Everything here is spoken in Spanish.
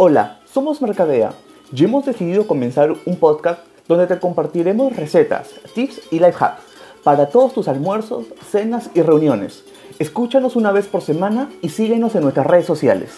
Hola, somos Mercadea y hemos decidido comenzar un podcast donde te compartiremos recetas, tips y life hacks para todos tus almuerzos, cenas y reuniones. Escúchanos una vez por semana y síguenos en nuestras redes sociales.